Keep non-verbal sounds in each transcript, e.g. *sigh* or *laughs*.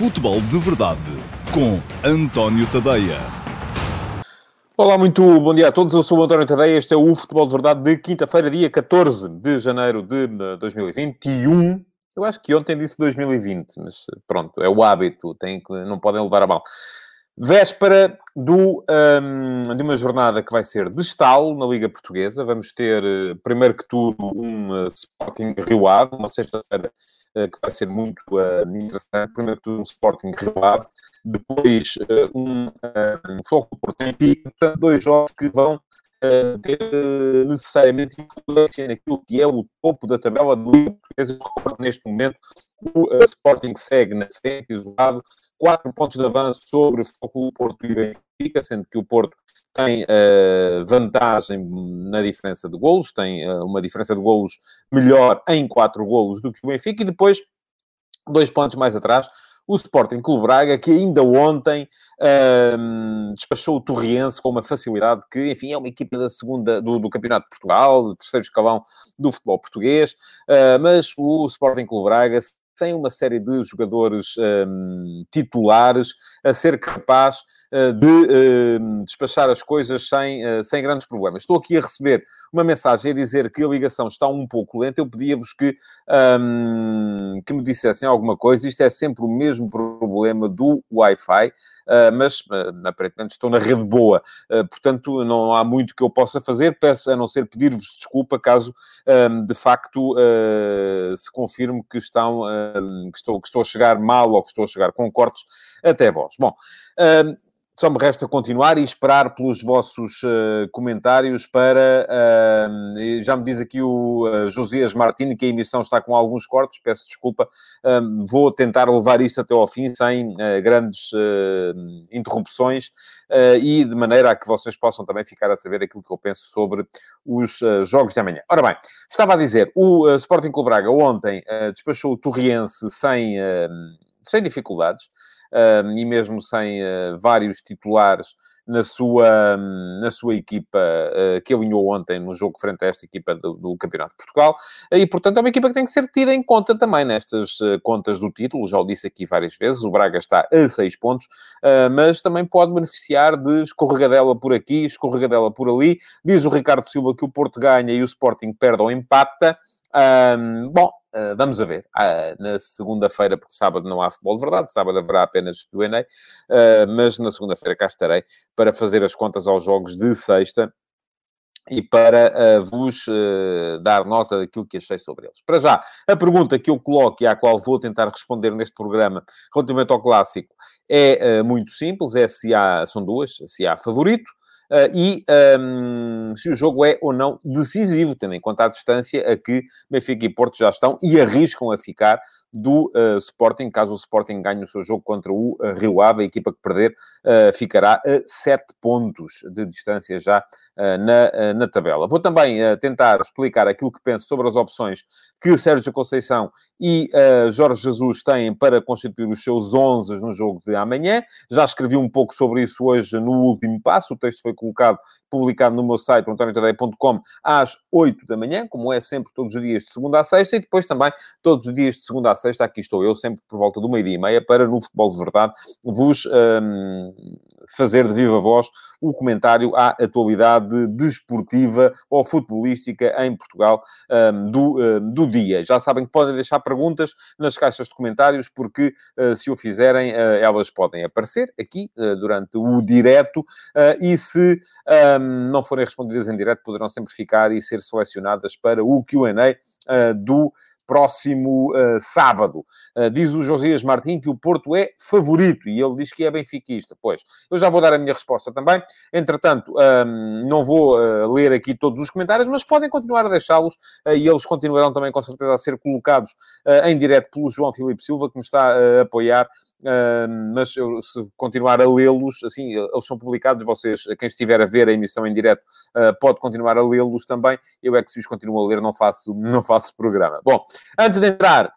Futebol de Verdade com António Tadeia. Olá, muito bom dia a todos. Eu sou o António Tadeia. Este é o Futebol de Verdade de quinta-feira, dia 14 de janeiro de 2021. Eu acho que ontem disse 2020, mas pronto, é o hábito, tem que, não podem levar a mal. Véspera do, um, de uma jornada que vai ser de estalo na Liga Portuguesa. Vamos ter, eh, primeiro que tudo, um uh, Sporting Rio Ave, uma sexta-feira uh, que vai ser muito uh, interessante. Primeiro que tudo, um Sporting Rio Ave. Depois, um, um Foco Porto em Dois jogos que vão ter necessariamente influência naquilo que é o topo da tabela do Liga Portuguesa. Neste momento, o Sporting segue na frente, isolado, quatro pontos de avanço sobre o Porto e Benfica, sendo que o Porto tem uh, vantagem na diferença de golos, tem uh, uma diferença de golos melhor em quatro golos do que o Benfica, e depois, dois pontos mais atrás, o Sporting Clube Braga, que ainda ontem uh, despachou o Torriense com uma facilidade que, enfim, é uma equipe da segunda, do, do Campeonato de Portugal, do terceiro escalão do futebol português, uh, mas o Sporting Clube Braga sem uma série de jogadores um, titulares a ser capaz de uh, despachar as coisas sem, uh, sem grandes problemas. Estou aqui a receber uma mensagem a dizer que a ligação está um pouco lenta. Eu pedia-vos que, um, que me dissessem alguma coisa. Isto é sempre o mesmo problema do Wi-Fi. Mas aparentemente estou na rede boa, portanto não há muito que eu possa fazer, peço a não ser pedir-vos desculpa caso de facto se confirme que, estão, que, estou, que estou a chegar mal ou que estou a chegar com cortes até vós. Bom, só me resta continuar e esperar pelos vossos uh, comentários para. Uh, já me diz aqui o uh, Josias Martini que a emissão está com alguns cortes, peço desculpa. vou tentar levar isto até ao fim sem grandes interrupções e de maneira a que vocês possam também ficar a saber aquilo que eu penso sobre os jogos de amanhã. Ora bem, estava a dizer, o Sporting Clube Braga ontem despachou o Torriense sem, sem dificuldades e mesmo sem uh, vários titulares na sua, na sua equipa uh, que alinhou ontem no jogo frente a esta equipa do, do, Campeonato de Portugal. E, portanto, é uma equipa que tem que ser tida em conta também nestas uh, contas do título. Já o disse aqui várias vezes, o Braga está a seis pontos, uh, mas também pode beneficiar de escorregadela por aqui, escorregadela por ali. Diz o Ricardo Silva que o Porto ganha e o Sporting perde ou empata. Um, bom, uh, vamos a ver. Uh, na segunda-feira, porque sábado não há futebol de verdade, sábado haverá apenas do Enem, uh, mas na segunda-feira cá estarei para fazer as contas aos jogos de sexta e para uh, vos uh, dar nota daquilo que achei sobre eles. Para já, a pergunta que eu coloco e à qual vou tentar responder neste programa relativamente ao clássico é uh, muito simples, é se há, são duas, se há favorito e um, se o jogo é ou não decisivo, tendo em conta a distância a que Benfica e Porto já estão e arriscam a ficar do uh, Sporting, caso o Sporting ganhe o seu jogo contra o uh, Rio Ave, a equipa que perder uh, ficará a 7 pontos de distância já na, na tabela. Vou também tentar explicar aquilo que penso sobre as opções que Sérgio Conceição e Jorge Jesus têm para constituir os seus 11 no jogo de amanhã. Já escrevi um pouco sobre isso hoje no último passo, o texto foi colocado, publicado no meu site, antoniotadeia.com, às 8 da manhã, como é sempre todos os dias de segunda a sexta, e depois também todos os dias de segunda a sexta, aqui estou eu, sempre por volta do meio-dia e meia, para no Futebol de Verdade vos um, fazer de viva voz o comentário à atualidade desportiva ou futebolística em Portugal um, do, um, do dia. Já sabem que podem deixar perguntas nas caixas de comentários, porque uh, se o fizerem, uh, elas podem aparecer aqui uh, durante o direto e se não forem respondidas em direto, poderão sempre ficar e ser selecionadas para o QA do próximo uh, sábado. Uh, diz o Josias Martins que o Porto é favorito e ele diz que é benfiquista. Pois, eu já vou dar a minha resposta também. Entretanto, um, ehm, não vou uh, ler aqui todos os comentários, mas podem continuar a deixá-los e eles continuarão também com certeza a ser colocados em direto pelo João Filipe Silva, que me está a apoiar Mas eu, se continuar a lê-los, assim, eles são publicados, vocês, quem estiver a ver a emissão em direto, uh, pode continuar a lê-los também. Eu é que se os continuo a ler, não faço, *laughs* não faço programa. Bom, antes de entrar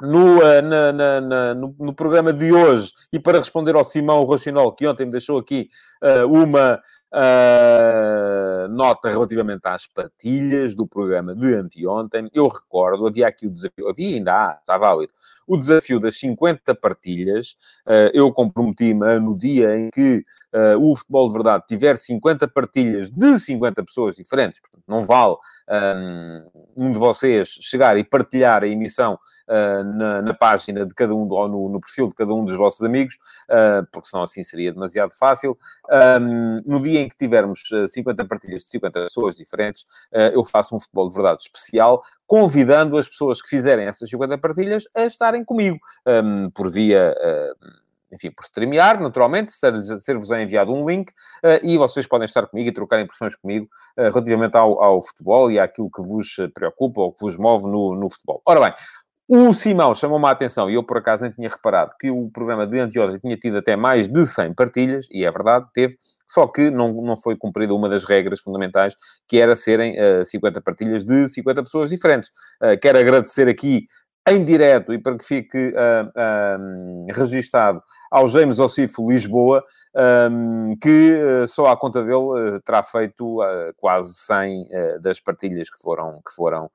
no, uh, na, na, na, no, no, programa de hoje, e para responder ao Simão Rochinol, que ontem me deixou aqui uh, uma, uh, nota relativamente às partilhas do programa de anteontem. Eu recordo, havia aqui o desafio, havia ainda há, está válido, o desafio das 50 partilhas. Uh, eu comprometi-me no dia em que uh, o Futebol de Verdade tiver 50 partilhas de 50 pessoas diferentes, portanto, não vale um, um de vocês chegar e partilhar a emissão uh, na, na, página de cada um, ou no, no, perfil de cada um dos vossos amigos, porque senão assim seria demasiado fácil. Um, no dia em que tivermos 50 partilhas de 50 pessoas diferentes, eu faço um Futebol de Verdade especial, convidando as pessoas que fizerem essas 50 partilhas a estarem comigo, um, por via enfim, por streamear, naturalmente, ser-vos ser enviado um link uh, e vocês podem estar comigo e trocar impressões comigo uh, relativamente ao, ao, futebol e àquilo que vos preocupa ou que vos move no, no futebol. Ora bem, o Simão chamou-me a atenção, e eu por acaso nem tinha reparado, que o programa de anteontem tinha tido até mais de 100 partilhas, e é verdade, teve, só que não, não foi cumprida uma das regras fundamentais, que era serem uh, 50 partilhas de 50 pessoas diferentes. Uh, quero agradecer aqui em direto e para que fique uh, registado ao James Ocifo Lisboa, que uh, só à conta dele uh, terá feito quase 100 das partilhas que foram, que foram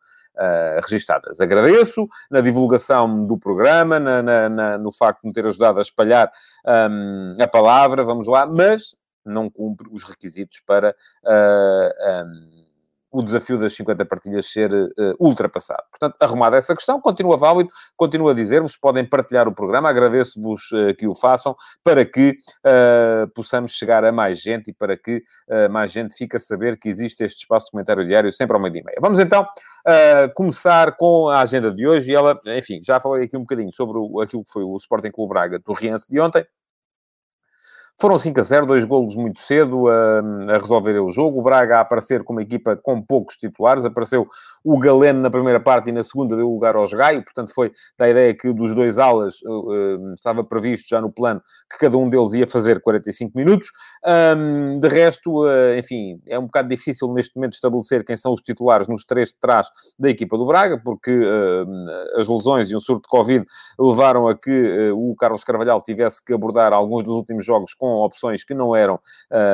registadas. Agradeço na divulgação do programa, na, na, na, no facto de me ter ajudado a espalhar um, a palavra, vamos lá, mas não cumpre os requisitos para um, o desafio das 50 partilhas ser uh, ultrapassado. Portanto, arrumada essa questão, continua válido, continuo a dizer-vos, podem partilhar o programa, agradeço-vos uh, que o façam, para que uh, possamos chegar a mais gente e para que mais gente fique a saber que existe este espaço de comentário diário sempre ao meio-dia e meia. Vamos então começar com a agenda de hoje, e ela, enfim, já falei aqui um bocadinho sobre o, aquilo que foi o Sporting Clube Braga do Riense de ontem, foram 5 a 0, dois golos muito cedo a, a resolver o jogo. O Braga a aparecer com uma equipa com poucos titulares. Apareceu o Galeno na primeira parte e na segunda deu lugar aos Gaio. Portanto, foi da ideia que dos dois alas uh, uh, estava previsto já no plano que cada um deles ia fazer 45 minutos. De resto, uh, enfim, é um bocado difícil neste momento estabelecer quem são os titulares nos três de trás da equipa do Braga, porque as lesões e um surto de Covid levaram a que o Carlos Carvalhal tivesse que abordar alguns dos últimos jogos com com opções que não eram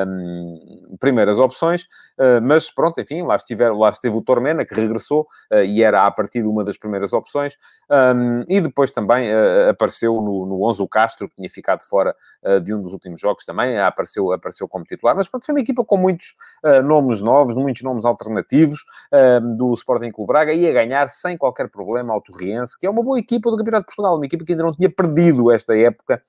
um, primeiras opções, uh, mas pronto, enfim, lá, estiver, lá esteve o Tormena, que regressou uh, e era a partir de uma das primeiras opções, um, e depois também uh, apareceu no, no 11 o Castro, que tinha ficado fora de um dos últimos jogos também, apareceu, apareceu como titular, mas pronto, foi uma equipa com muitos nomes novos, muitos nomes alternativos do Sporting Clube Braga, e a ganhar sem qualquer problema ao Torriense, que é uma boa equipa do Campeonato de Portugal, uma equipa que ainda não tinha perdido esta época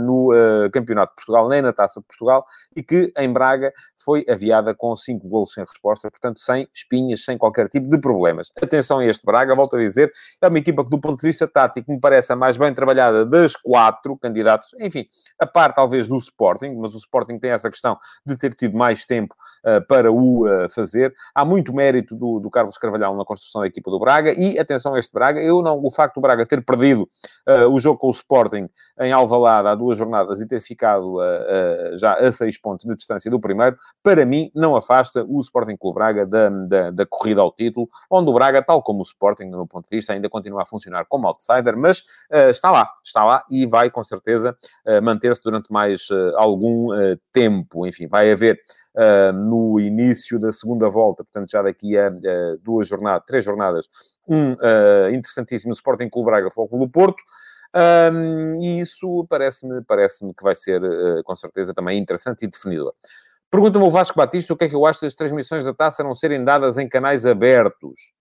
no Campeonato de Portugal, nem na Taça de Portugal, e que em Braga foi aviada com cinco golos sem resposta, portanto, sem espinhas, sem qualquer tipo de problemas. Atenção a este Braga, volto a dizer, é uma equipa que, do ponto de vista tático, me parece a mais bem trabalhada das quatro candidatos, enfim, a par talvez do Sporting, mas o Sporting tem essa questão de ter tido mais tempo uh, para o uh, fazer. Há muito mérito do, do, Carlos Carvalhal na construção da equipa do Braga, e atenção a este Braga, eu não, o facto do Braga ter perdido uh, o jogo com o Sporting em Alvalade há duas jornadas e ter ficado uh, já a seis pontos de distância do primeiro, para mim não afasta o Sporting Clube Braga da, da, da, corrida ao título, onde o Braga, tal como o Sporting, no meu ponto de vista, ainda continua a funcionar como outsider, mas uh, está lá, está lá e vai com certeza manter-se durante mais algum tempo. Enfim, vai haver Uh, no início da segunda volta, portanto, já daqui a uh, duas jornadas, três jornadas, um uh, interessantíssimo Sporting Clube Braga Futebol do Porto, um, e isso parece-me parece que vai ser, uh, com certeza, também interessante e definidor. Pergunta-me o Vasco Batista o que é que eu acho das transmissões da taça não serem dadas em canais abertos.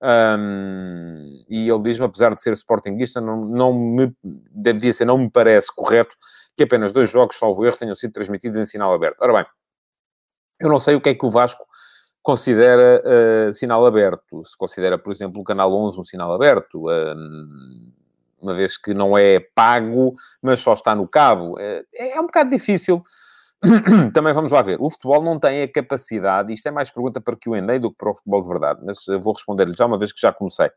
Um, e ele diz-me, apesar de ser sportinguista, não, não me, devia ser, não me parece correto que apenas dois jogos, salvo erro, tenham sido transmitidos em sinal aberto. Ora bem, eu não sei o que é que o Vasco considera uh, sinal aberto. Se considera, por exemplo, o Canal 11 um sinal aberto. Uh, uma vez que não é pago, mas só está no cabo. É, é um bocado difícil. *coughs* Também vamos lá ver. O futebol não tem a capacidade, isto é mais pergunta para que o Endei do que para o futebol de verdade, mas vou responder-lhe já uma vez que já comecei.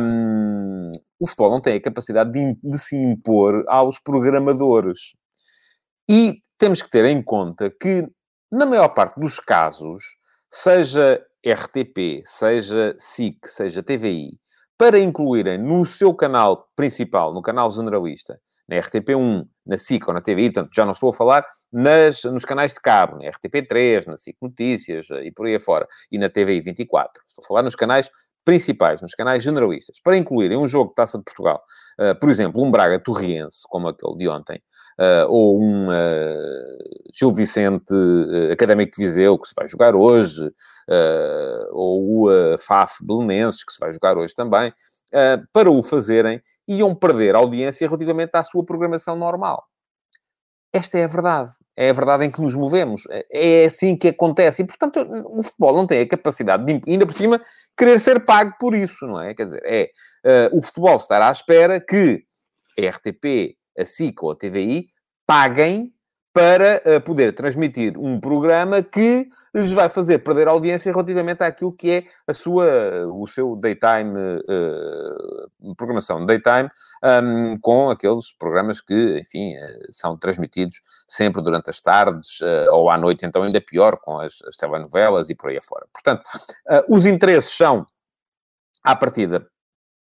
Um, o futebol não tem a capacidade de, de se impor aos programadores. E temos que ter em conta que, na maior parte dos casos, seja RTP, seja SIC, seja TVI, para incluírem no seu canal principal, no canal generalista, na RTP1, na SIC ou na TVI, portanto, já não estou a falar nas, nos canais de cabo, na RTP3, na SIC Notícias e por aí afora, e na TVI 24. Estou a falar nos canais principais, nos canais generalistas, para incluírem um jogo de Taça de Portugal, uh, por exemplo, um Braga Torriense, como aquele de ontem, uh, ou um uh, Gil Vicente Académico de Viseu, que se vai jogar hoje, ou o FAF Belenenses, que se vai jogar hoje também, para o fazerem, iam perder audiência relativamente à sua programação normal. Esta é a verdade. É a verdade em que nos movemos. É assim que acontece. E, portanto, o futebol não tem a capacidade de, ainda por cima, querer ser pago por isso, não é? Quer dizer, é uh, o futebol estar à espera que RTP, a SIC ou a TVI paguem para uh, poder transmitir um programa que lhes vai fazer perder audiência relativamente àquilo que é a sua, o seu daytime, uh, programação daytime, um, com aqueles programas que, enfim, uh, são transmitidos sempre durante as tardes ou à noite, então ainda pior, com as, as telenovelas e por aí afora. Portanto, os interesses são, à partida,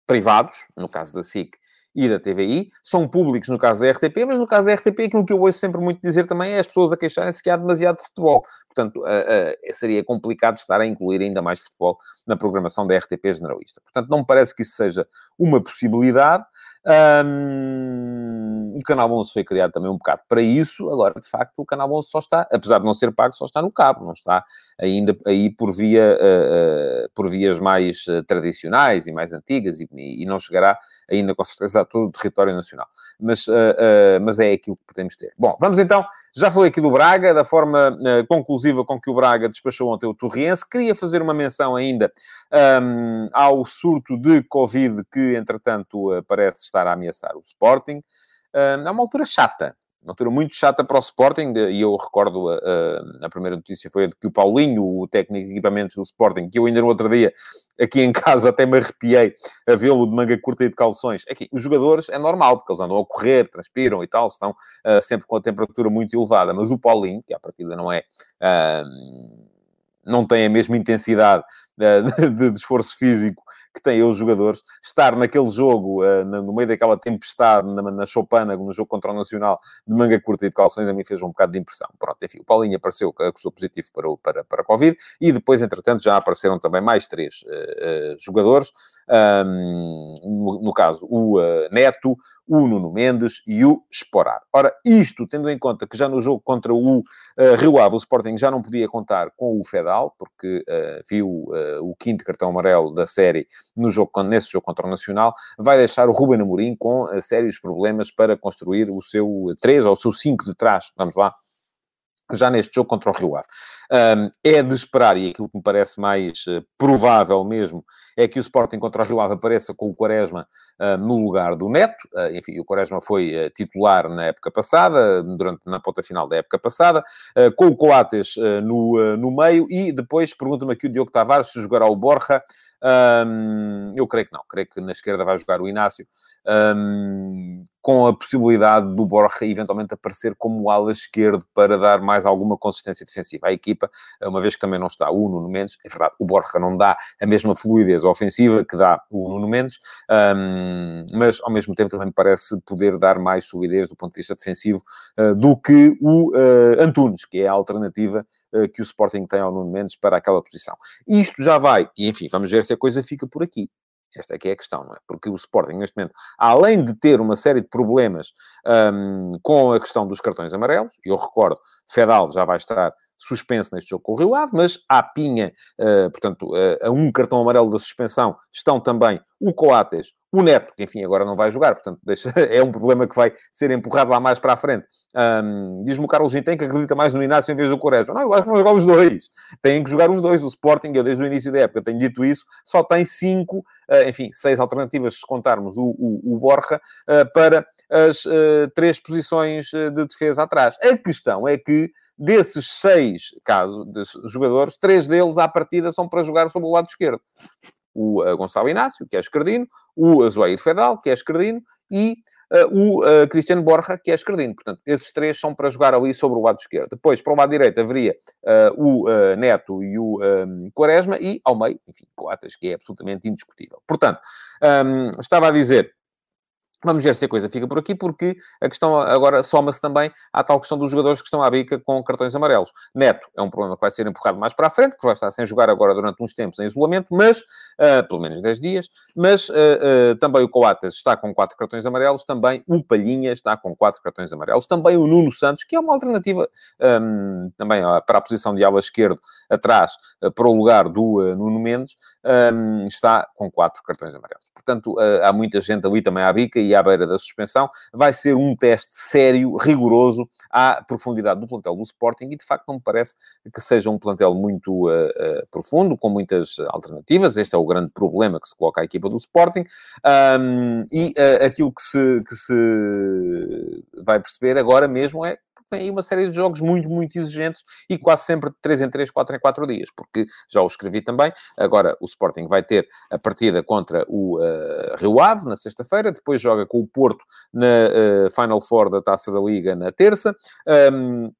privados, no caso da SIC e da TVI, são públicos no caso da RTP, mas no caso da RTP aquilo que eu ouço sempre muito dizer também é as pessoas a queixarem-se que há demasiado futebol. Portanto, uh, seria complicado estar a incluir ainda mais futebol na programação da RTP generalista. Portanto, não me parece que isso seja uma possibilidade. Um, o Canal 11 foi criado também um bocado para isso. Agora, de facto, o Canal 11 só está, apesar de não ser pago, só está no cabo, não está ainda aí por, via, uh, uh, por vias mais uh, tradicionais e mais antigas e, e, não chegará ainda com certeza a todo o território nacional. Mas, mas é aquilo que podemos ter. Bom, vamos então. Já falei aqui do Braga, da forma conclusiva com que o Braga despachou ontem o Torriense. Queria fazer uma menção ainda um, ao surto de Covid que, entretanto, parece estar a ameaçar o Sporting. Uh, é uma altura chata, uma altura muito chata para o Sporting, e eu recordo a, a, a, primeira notícia foi de que o Paulinho, o técnico de equipamentos do Sporting, que eu ainda no outro dia, aqui em casa, até me arrepiei a vê-lo de manga curta e de calções. Aqui, os jogadores é normal, porque eles andam a correr, transpiram e tal, estão uh, sempre com a temperatura muito elevada, mas o Paulinho, que à partida não é... Uh, não tem a mesma intensidade uh, *laughs* de, de esforço físico que têm os jogadores, estar naquele jogo, uh, no meio daquela tempestade, na, na Chopana, no jogo contra o Nacional, de manga curta e de calções, a mim fez um bocado de impressão. Pronto, enfim, o Paulinho apareceu, acusou positivo para, o, para, para a Covid, e depois, entretanto, já apareceram também mais três uh, jogadores, um, no, no, caso, o Neto, o Nuno Mendes e o Esporar. Ora, isto tendo em conta que já no jogo contra o uh, Rio Ave, o Sporting já não podia contar com o Fedal, porque uh, viu uh, o quinto cartão amarelo da série no jogo, nesse jogo contra o Nacional, vai deixar o Ruben Amorim com sérios problemas para construir o seu 3 ou o seu 5 de trás. Vamos lá já neste jogo contra o Rio Ave. Um, é de esperar, e aquilo que me parece mais uh, provável mesmo, é que o Sporting contra o Rio Ave apareça com o Quaresma uh, no lugar do Neto. Uh, enfim, o Quaresma foi titular na época passada, durante, na ponta final da época passada, com o Coates no, no meio, e depois pergunta-me aqui o Diogo Tavares se jogará o Borja. Um, eu creio que não, creio que na esquerda vai jogar o Inácio, um, com a possibilidade do Borja eventualmente aparecer como ala esquerdo para dar mais alguma consistência defensiva à equipa, uma vez que também não está o Nuno Mendes. É verdade, o Borja não dá a mesma fluidez ofensiva que dá o Nuno Mendes, um, mas ao mesmo tempo também parece poder dar mais fluidez do ponto de vista defensivo uh, do que o uh, Antunes, que é a alternativa que o Sporting tem ao Nuno Mendes para aquela posição. Isto já vai, e enfim, vamos ver se a coisa fica por aqui. Esta é que é a questão, não é? Porque o Sporting, neste momento, além de ter uma série de problemas um, com a questão dos cartões amarelos, eu recordo, Fedal já vai estar suspenso neste jogo com o Rio Ave, mas à pinha, uh, portanto, uh, a um cartão amarelo da suspensão, estão também o Coates, o Neto, que enfim agora não vai jogar, portanto *laughs* deixa, é um problema que vai ser empurrado lá mais para a frente. Um, Diz-me o Carlos Gintem que acredita mais no Inácio em vez do Quaresma. Não, eu acho que vão jogar os dois. Têm que jogar os dois. O Sporting, eu desde o início da época tenho dito isso, só tem cinco, uh, enfim, seis alternativas, se contarmos o, o, o Borja, uh, para as uh, três posições de defesa atrás. A questão é que desses seis casos de jogadores, três deles à partida são para jogar sobre o lado esquerdo o uh, Gonçalo Inácio, que é esquerdino, o Azuair Fedal, que é esquerdino, e uh, o uh, Cristiano Borja, que é esquerdino. Portanto, esses três são para jogar ali sobre o lado esquerdo. Depois, para o lado direito, haveria o Neto e o um, Quaresma, e ao meio, enfim, Coates, que é absolutamente indiscutível. Portanto, um, estava a dizer Vamos ver se a coisa fica por aqui, porque a questão agora soma-se também à tal questão dos jogadores que estão à bica com cartões amarelos. Neto é um problema que vai ser empurrado mais para a frente, porque vai estar sem jogar agora durante uns tempos em isolamento, mas, uh, pelo menos 10 dias, mas uh, uh, também o Coates está com 4 cartões amarelos, também o Palhinha está com 4 cartões amarelos, também o Nuno Santos, que é uma alternativa um, também para a posição de ala esquerdo, atrás, para o lugar do Nuno Mendes, um, está com 4 cartões amarelos. Portanto, há muita gente ali também à bica e à beira da suspensão, vai ser um teste sério, rigoroso, à profundidade do plantel do Sporting e, de facto, não me parece que seja um plantel muito uh, uh, profundo, com muitas alternativas. Este é o grande problema que se coloca à equipa do Sporting. Um, e uh, aquilo que se, que se vai perceber agora mesmo é tem aí uma série de jogos muito, muito exigentes e quase sempre de 3 em 3, 4 em 4 dias, porque já o escrevi também. Agora o Sporting vai ter a partida contra o uh, Rio Ave na sexta-feira, depois joga com o Porto na uh, Final Four da Taça da Liga na terça. Um,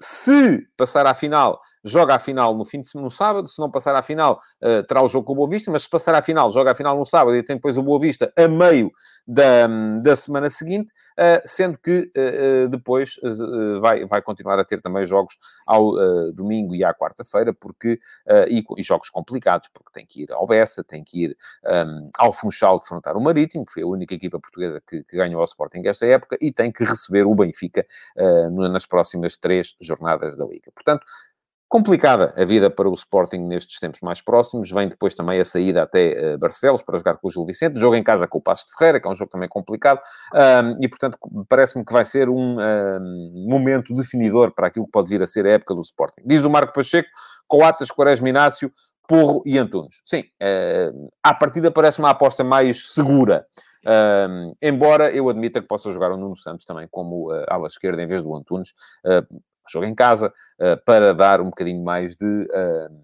se passar à final joga a final no fim de semana, no sábado, se não passar à final, uh, terá o jogo com o Boa Vista, mas se passar à final, joga a final no sábado e tem depois o Boa Vista a meio da, da semana seguinte, uh, sendo que uh, depois vai, vai continuar a ter também jogos ao domingo e à quarta-feira, porque, e, e, jogos complicados, porque tem que ir ao Bessa, tem que ir um, ao Funchal defrontar o Marítimo, que foi a única equipa portuguesa que, que ganhou ao Sporting esta época, e tem que receber o Benfica nas próximas três jornadas da Liga. Portanto, complicada a vida para o Sporting nestes tempos mais próximos. Vem depois também a saída até uh, Barcelos para jogar com o Gil Vicente. Jogo em casa com o Passo de Ferreira, que é um jogo também complicado. Um, e, portanto, parece-me que vai ser um, um, momento definidor para aquilo que pode vir a ser a época do Sporting. Diz o Marco Pacheco, Coatas, Quaresma Inácio, Porro e Antunes. Sim, uh, à partida parece uma aposta mais segura. Uh, embora eu admita que possa jogar o Nuno Santos também como uh, ala esquerda em vez do Antunes, uh, jogo em casa, uh, para dar um bocadinho mais de uh,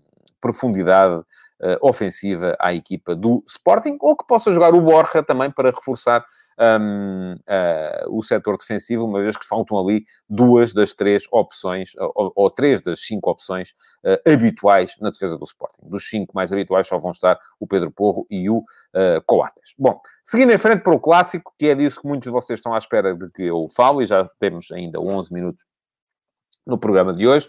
profundidade Uh, ofensiva à equipa do Sporting, ou que possa jogar o Borja também para reforçar um, uh, o setor defensivo, uma vez que faltam ali duas das três opções, ou, ou três das cinco opções uh, habituais na defesa do Sporting. Dos cinco mais habituais só vão estar o Pedro Porro e o Coates. Bom, seguindo em frente para o clássico, que é disso que muitos de vocês estão à espera de que eu falo, e já temos ainda 11 minutos no programa de hoje.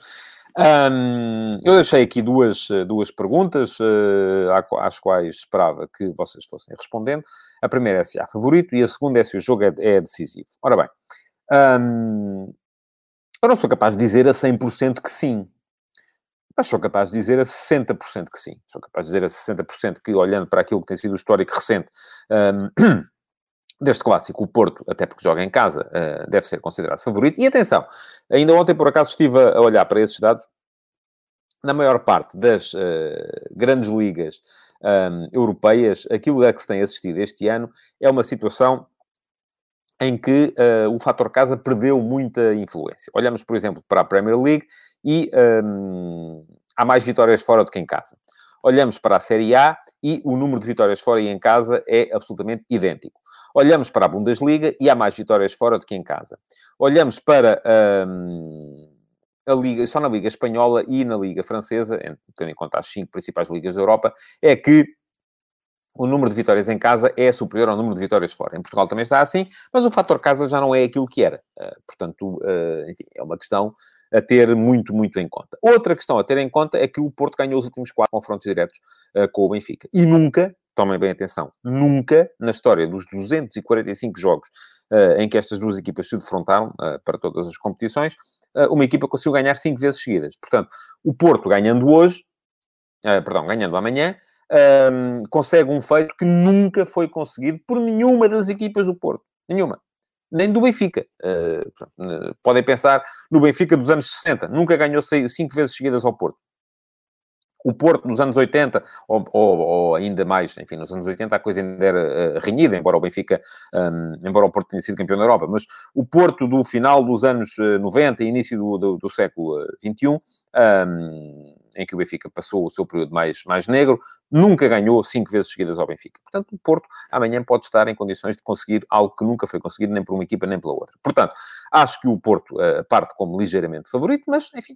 Um, eu deixei aqui duas, duas perguntas, uh, às quais esperava que vocês fossem respondendo. A primeira é se há favorito e a segunda é se o jogo é, é decisivo. Ora bem, um, eu não sou capaz de dizer a 100% que sim, mas sou capaz de dizer a 60% que sim. Sou capaz de dizer a 60% que, olhando para aquilo que tem sido o histórico recente, um, *clears throat* deste clássico, o Porto, até porque joga em casa, uh, deve ser considerado favorito. E atenção, ainda ontem, por acaso, estive a olhar para esses dados. Na maior parte das uh, grandes ligas um, ehm, europeias, aquilo a que se tem assistido este ano é uma situação em que uh, o fator casa perdeu muita influência. Olhamos, por exemplo, para a Premier League e um, ehm, há mais vitórias fora do que em casa. Olhamos para a Série A e o número de vitórias fora e em casa é absolutamente idêntico. Olhamos para a Bundesliga e há mais vitórias fora do que em casa. Olhamos para hum, a Liga, só na Liga Espanhola e na Liga Francesa, tendo em conta as cinco principais ligas da Europa, é que o número de vitórias em casa é superior ao número de vitórias fora. Em Portugal também está assim, mas o fator casa já não é aquilo que era. Uh, portanto, uh, enfim, é uma questão a ter muito, muito em conta. Outra questão a ter em conta é que o Porto ganhou os últimos quatro confrontos diretos uh, com o Benfica. E nunca tomem bem atenção, nunca na história dos 245 jogos uh, em que estas duas equipas se defrontaram uh, para todas as competições, uh, uma equipa conseguiu ganhar cinco vezes seguidas. Portanto, o Porto ganhando hoje, perdão, ganhando amanhã, ehm, consegue um feito que nunca foi conseguido por nenhuma das equipas do Porto. Nenhuma. Nem do Benfica. podem pensar no Benfica dos anos 60. Nunca ganhou cinco vezes seguidas ao Porto. O Porto, nos anos 80, ou, ou, ou, ainda mais, enfim, nos anos 80 a coisa ainda era uh, renhida, embora o Benfica, um, embora o Porto tenha sido campeão da Europa, mas o Porto do final dos anos 90 e início do, do, do século XXI, um, em que o Benfica passou o seu período mais, mais negro, nunca ganhou cinco vezes seguidas ao Benfica. Portanto, o Porto amanhã pode estar em condições de conseguir algo que nunca foi conseguido nem por uma equipa nem pela outra. Portanto, acho que o Porto uh, parte como ligeiramente favorito, mas, enfim,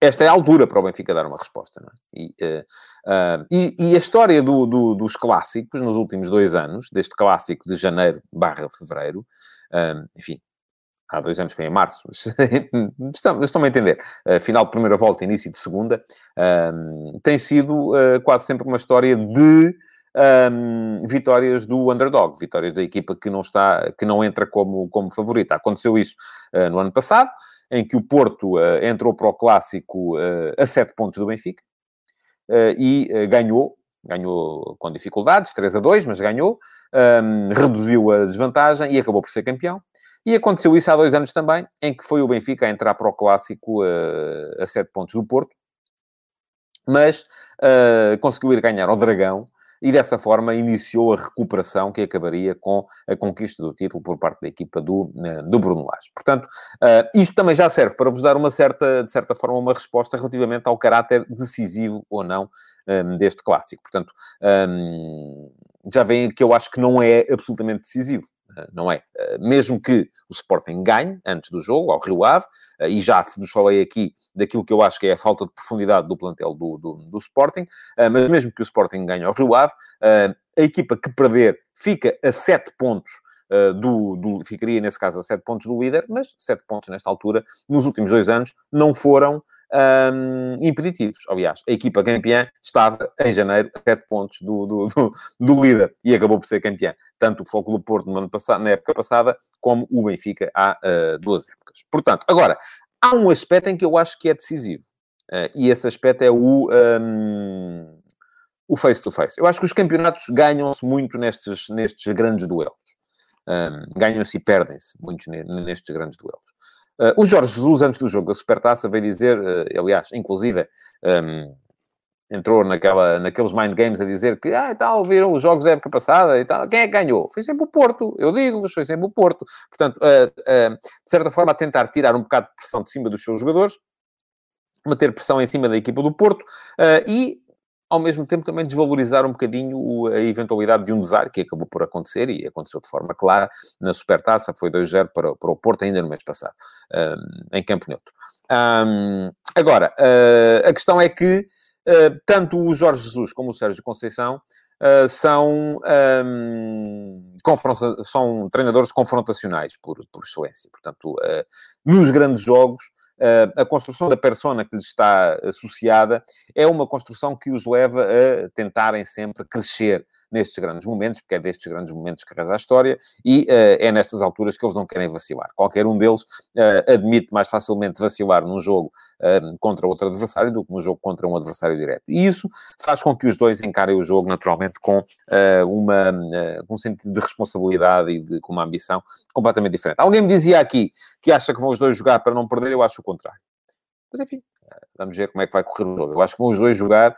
esta é a altura para o Benfica dar uma resposta. É? E, uh, uh, e, e, a história do, do, dos clássicos nos últimos dois anos, deste clássico de janeiro barra fevereiro, uh, enfim, há dois anos foi em março, mas *laughs* estão, estão a entender. final de primeira volta, início de segunda, tem sido quase sempre uma história de um, vitórias do underdog, vitórias da equipa que não está, que não entra como, como favorita. Aconteceu isso uh, no ano passado em que o Porto uh, entrou para o clássico uh, a 7 pontos do Benfica uh, e ganhou, ganhou com dificuldades, 3 a 2, mas ganhou, um, reduziu a desvantagem e acabou por ser campeão. E aconteceu isso há dois anos também, em que foi o Benfica a entrar para o clássico a 7 pontos do Porto, mas conseguiu ir ganhar ao Dragão e dessa forma iniciou a recuperação que acabaria com a conquista do título por parte da equipa do, eh, do Bruno Lage. Portanto, uh, isto também já serve para vos dar uma certa, de certa forma, uma resposta relativamente ao caráter decisivo ou não ehm, deste clássico. Portanto, já veem que eu acho que não é absolutamente decisivo. Eh, não é? Eh, mesmo que o Sporting ganhe antes do jogo, ao Rio Ave, eh, e já vos falei aqui daquilo que eu acho que é a falta de profundidade do plantel do, do, do Sporting, mas mesmo que o Sporting ganhe ao Rio Ave, a equipa que perder fica a 7 pontos do, do, ficaria nesse caso a 7 pontos do líder, mas 7 pontos nesta altura, nos últimos dois anos, não foram um, impeditivos. Aliás, a equipa campeã estava em janeiro a 7 pontos do, do, do, do, líder e acabou por ser campeã. Tanto o do Porto no ano passado, na época passada, como o Benfica há uh, duas épocas. Portanto, agora, há um aspecto em que eu acho que é decisivo. Uh, e esse aspecto é o. Um, o face-to-face. -face. Eu acho que os campeonatos ganham-se muito nestes, nestes grandes duelos. Um, ganham-se e perdem-se muitos nestes grandes duelos. Uh, o Jorge Jesus, antes do jogo da Supertaça, veio dizer, uh, aliás, inclusive, um, entrou naquela, naqueles mind games a dizer que, ah, e tal, viram os jogos da época passada e tal. Quem é que ganhou? Foi sempre o Porto. Eu digo-vos, foi sempre o Porto. Portanto, uh, de certa forma, a tentar tirar um bocado de pressão de cima dos seus jogadores, meter pressão em cima da equipa do Porto e ao mesmo tempo também desvalorizar um bocadinho a eventualidade de um desarme, que acabou por acontecer, e aconteceu de forma clara na Supertaça, foi 2-0 para, para o Porto ainda no mês passado, um, em campo neutro. Um, agora, uh, a questão é que uh, tanto o Jorge Jesus como o Sérgio Conceição uh, são, um, são treinadores confrontacionais, por, por excelência. Portanto, nos grandes jogos, a construção da persona que lhes está associada é uma construção que os leva a tentarem sempre crescer nestes grandes momentos, porque é destes grandes momentos que reza a história, e uh, é nestas alturas que eles não querem vacilar. Qualquer um deles uh, admite mais facilmente vacilar num jogo uh, contra outro adversário do que num jogo contra um adversário direto. E isso faz com que os dois encarem o jogo naturalmente com uma, um sentido de responsabilidade e de, com uma ambição completamente diferente. Alguém me dizia aqui que acha que vão os dois jogar para não perder, eu acho o contrário. Mas enfim, vamos ver como é que vai correr o jogo. Eu acho que vão os dois jogar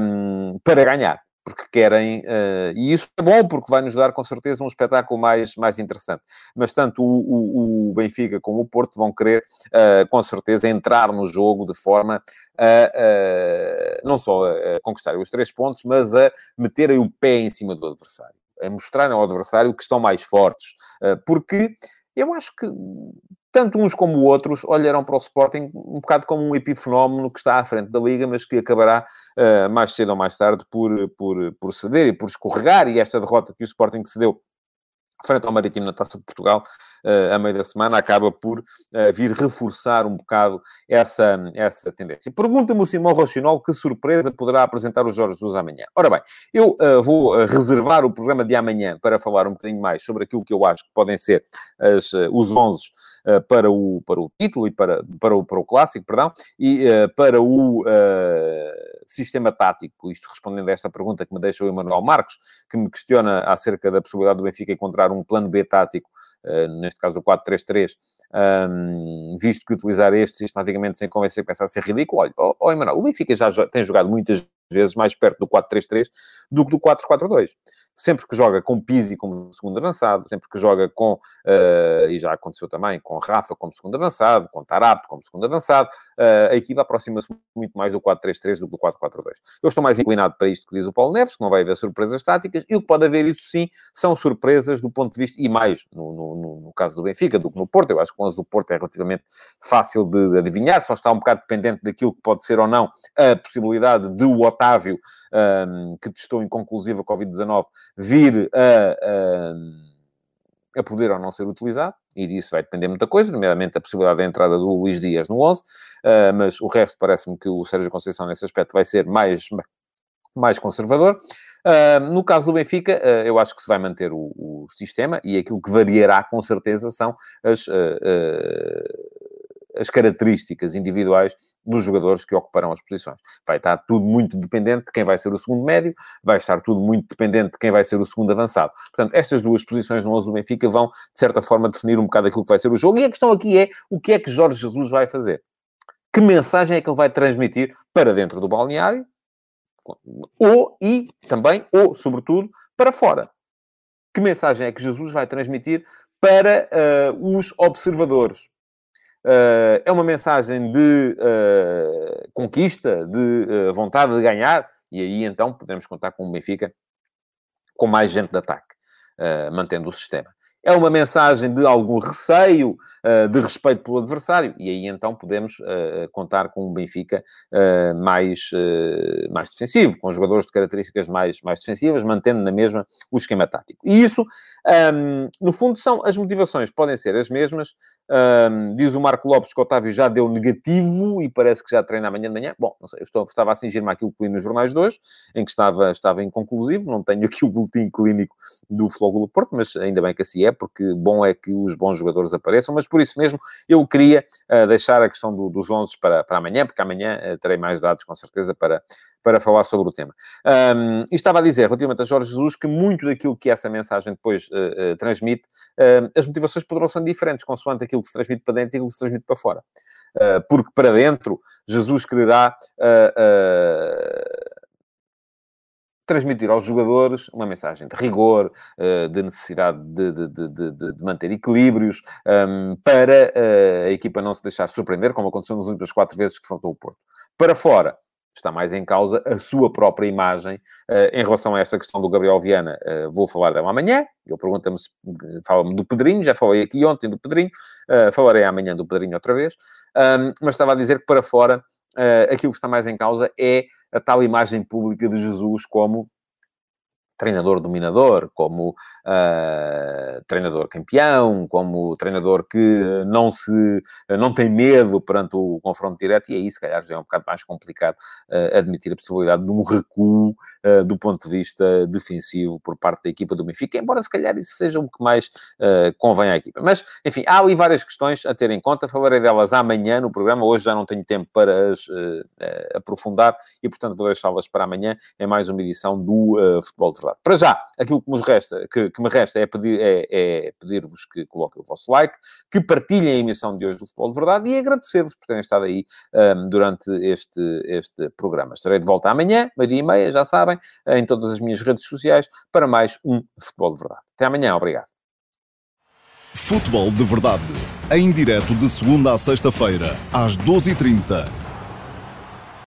um, para ganhar porque querem, uh, e isso é bom porque vai nos dar com certeza um espetáculo mais, mais interessante. Mas tanto o, o, o Benfica como o Porto vão querer, uh, com certeza, entrar no jogo de forma a, não só a conquistarem os três pontos, mas a meterem o pé em cima do adversário, a mostrarem ao adversário que estão mais fortes, porque eu acho que tanto uns como outros olharão para o Sporting um bocado como um epifenómeno que está à frente da Liga, mas que acabará uh, mais cedo ou mais tarde por, por, por ceder e por escorregar. E esta derrota que o Sporting cedeu frente ao Marítimo na Taça de Portugal, uh, a meio da semana, acaba por uh, vir reforçar um bocado essa, essa tendência. Pergunta-me o Simão Rochinol que surpresa poderá apresentar o Jorge Jesus amanhã. Ora bem, eu uh, vou reservar o programa de amanhã para falar um bocadinho mais sobre aquilo que eu acho que podem ser as, os 11 uh, para, o, para o título e para, para, o, para o clássico, perdão, e para o sistema tático. Isto respondendo a esta pergunta que me deixa o Emanuel Marcos, que me questiona acerca da possibilidade do Benfica encontrar um plano B tático neste caso o 4-3-3, um, visto que utilizar este sistematicamente sem convencer começa a ser ridículo. Olha, oh, oh Emanuel, o Benfica já tem jogado muitas vezes mais perto do 4-3-3 do que do 4-4-2. Sempre que joga com Pizzi como segundo avançado, sempre que joga com, uh, e já aconteceu também, com Rafa como segundo avançado, com Tarapto como segundo avançado, uh, a equipa aproxima-se muito mais do 4-3-3 do que do 4-4-2. Eu estou mais inclinado para isto que diz o Paulo Neves, que não vai haver surpresas táticas, e o que pode haver, isso sim, são surpresas do ponto de vista, e mais no, no, no caso do Benfica do que no Porto, eu acho que o 11 do Porto é relativamente fácil de adivinhar, só está um bocado dependente daquilo que pode ser ou não a possibilidade de o Otávio, um, que testou inconclusiva Covid-19, vir a, a, a, poder ou não ser utilizado, e disso vai depender muita coisa, nomeadamente a possibilidade da entrada do Luís Dias no 11, uh, mas o resto parece-me que o Sérgio Conceição nesse aspecto vai ser mais, mais conservador. Uh, no caso do Benfica, uh, eu acho que se vai manter o, o, sistema e aquilo que variará com certeza são as, uh, as características individuais dos jogadores que ocuparão as posições. Vai estar tudo muito dependente de quem vai ser o segundo médio, vai estar tudo muito dependente de quem vai ser o segundo avançado. Portanto, estas duas posições no 11 do Benfica vão, de certa forma, definir um bocado aquilo que vai ser o jogo. E a questão aqui é, o que é que Jorge Jesus vai fazer? Que mensagem é que ele vai transmitir para dentro do balneário? Ou, e também, ou, sobretudo, para fora. Que mensagem é que Jesus vai transmitir para uh, os observadores? Uh, é uma mensagem de uh, conquista, de uh, vontade de ganhar, e aí então podemos contar com o Benfica com mais gente de ataque, mantendo o sistema. É uma mensagem de algum receio, de respeito pelo adversário, e aí então podemos uh, contar com um Benfica mais, mais defensivo, com jogadores de características mais, mais defensivas, mantendo na mesma o esquema tático. E isso, ehm, no fundo, são as motivações, podem ser as mesmas. Ehm, diz o Marco Lopes que o Otávio já deu negativo e parece que já treina amanhã de manhã. Bom, não sei, eu estou, estava a cingir-me àquilo que li nos jornais de hoje, em que estava, estava inconclusivo, não tenho aqui o boletim clínico do Flóculo Porto, mas ainda bem que assim é, porque bom é que os bons jogadores apareçam, mas por isso mesmo eu queria uh, deixar a questão do, dos 11 para, para amanhã, porque amanhã uh, terei mais dados com certeza para, para falar sobre o tema. Um, e estava a dizer, relativamente a Jorge Jesus, que muito daquilo que essa mensagem depois uh, transmite, as motivações poderão ser diferentes, consoante aquilo que se transmite para dentro e aquilo que se transmite para fora. porque para dentro, Jesus quererá transmitir aos jogadores uma mensagem de rigor, eh, de necessidade de, de, de, de manter equilíbrios, ehm, para eh, a equipa não se deixar surpreender, como aconteceu nas últimas quatro vezes que faltou o Porto. Para fora, está mais em causa a sua própria imagem. Uh, em relação a esta questão do Gabriel Viana, vou falar dela amanhã. Ele pergunta-me, fala-me do Pedrinho, já falei aqui ontem do Pedrinho, falarei amanhã do Pedrinho outra vez. Um, mas estava a dizer que para fora, aquilo que está mais em causa é a tal imagem pública de Jesus como treinador dominador, como uh, treinador campeão, como treinador que não se não tem medo perante o confronto direto, e aí se calhar já é um bocado mais complicado uh, admitir a possibilidade de um recuo uh, do ponto de vista defensivo por parte da equipa do Benfica, embora se calhar isso seja o que mais convém à equipa. Mas, enfim, há ali várias questões a ter em conta, falarei delas amanhã no programa, hoje já não tenho tempo para as aprofundar, e portanto vou deixá-las para amanhã, é mais uma edição do Futebol de Para já, aquilo que, nos resta, que, que me resta é pedir-vos é, é pedir que coloquem o vosso like, que partilhem a emissão de hoje do Futebol de Verdade e agradecer-vos por terem estado aí um, durante este, este programa. Estarei de volta amanhã, meio-dia e meia, já sabem, em todas as minhas redes sociais, para mais um Futebol de Verdade. Até amanhã, obrigado. Futebol de Verdade, em direto de segunda a sexta-feira, às 12h30